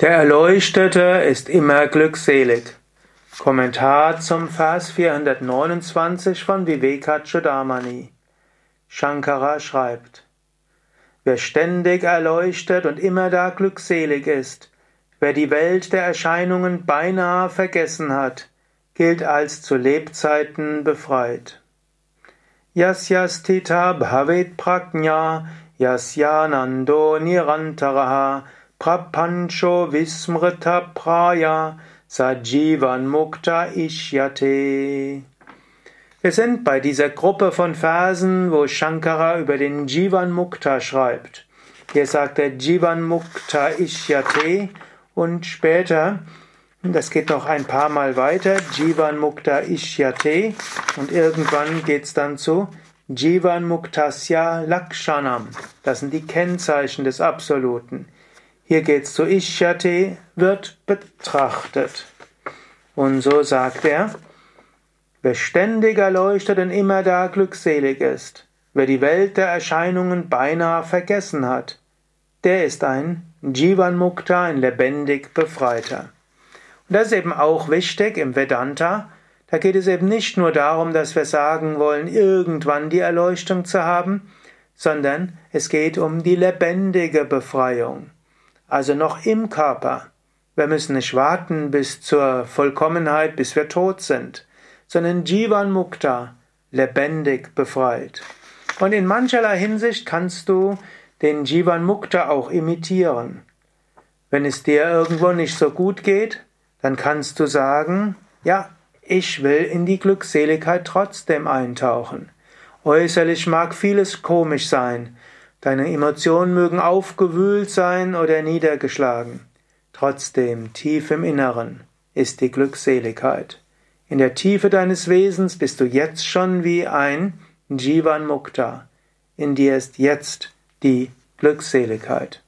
Der Erleuchtete ist immer glückselig. Kommentar zum Vers 429 von Vivekachudamani. Shankara schreibt, Wer ständig erleuchtet und immer da glückselig ist, wer die Welt der Erscheinungen beinahe vergessen hat, gilt als zu Lebzeiten befreit. Yasyastita bhavet prajna yasyanando nirantaraha Prapancho Vismrita Praya Sajivan Mukta Ishyate. Wir sind bei dieser Gruppe von Versen, wo Shankara über den Jivan Mukta schreibt. Hier sagt er Jivan Mukta Ishyate und später, das geht noch ein paar Mal weiter, Jivan Mukta Ishyate und irgendwann geht's dann zu Jivan Muktasya Lakshanam. Das sind die Kennzeichen des Absoluten. Hier geht's zu Ishyate, wird betrachtet. Und so sagt er, wer ständig erleuchtet und immer da glückselig ist, wer die Welt der Erscheinungen beinahe vergessen hat, der ist ein Jivan Mukta, ein lebendig Befreiter. Und das ist eben auch wichtig im Vedanta. Da geht es eben nicht nur darum, dass wir sagen wollen, irgendwann die Erleuchtung zu haben, sondern es geht um die lebendige Befreiung also noch im Körper. Wir müssen nicht warten bis zur Vollkommenheit, bis wir tot sind, sondern Jivan Mukta, lebendig befreit. Und in mancherlei Hinsicht kannst du den Jivan Mukta auch imitieren. Wenn es dir irgendwo nicht so gut geht, dann kannst du sagen, ja, ich will in die Glückseligkeit trotzdem eintauchen. Äußerlich mag vieles komisch sein, Deine Emotionen mögen aufgewühlt sein oder niedergeschlagen. Trotzdem, tief im Inneren ist die Glückseligkeit. In der Tiefe deines Wesens bist du jetzt schon wie ein Jivan Mukta. In dir ist jetzt die Glückseligkeit.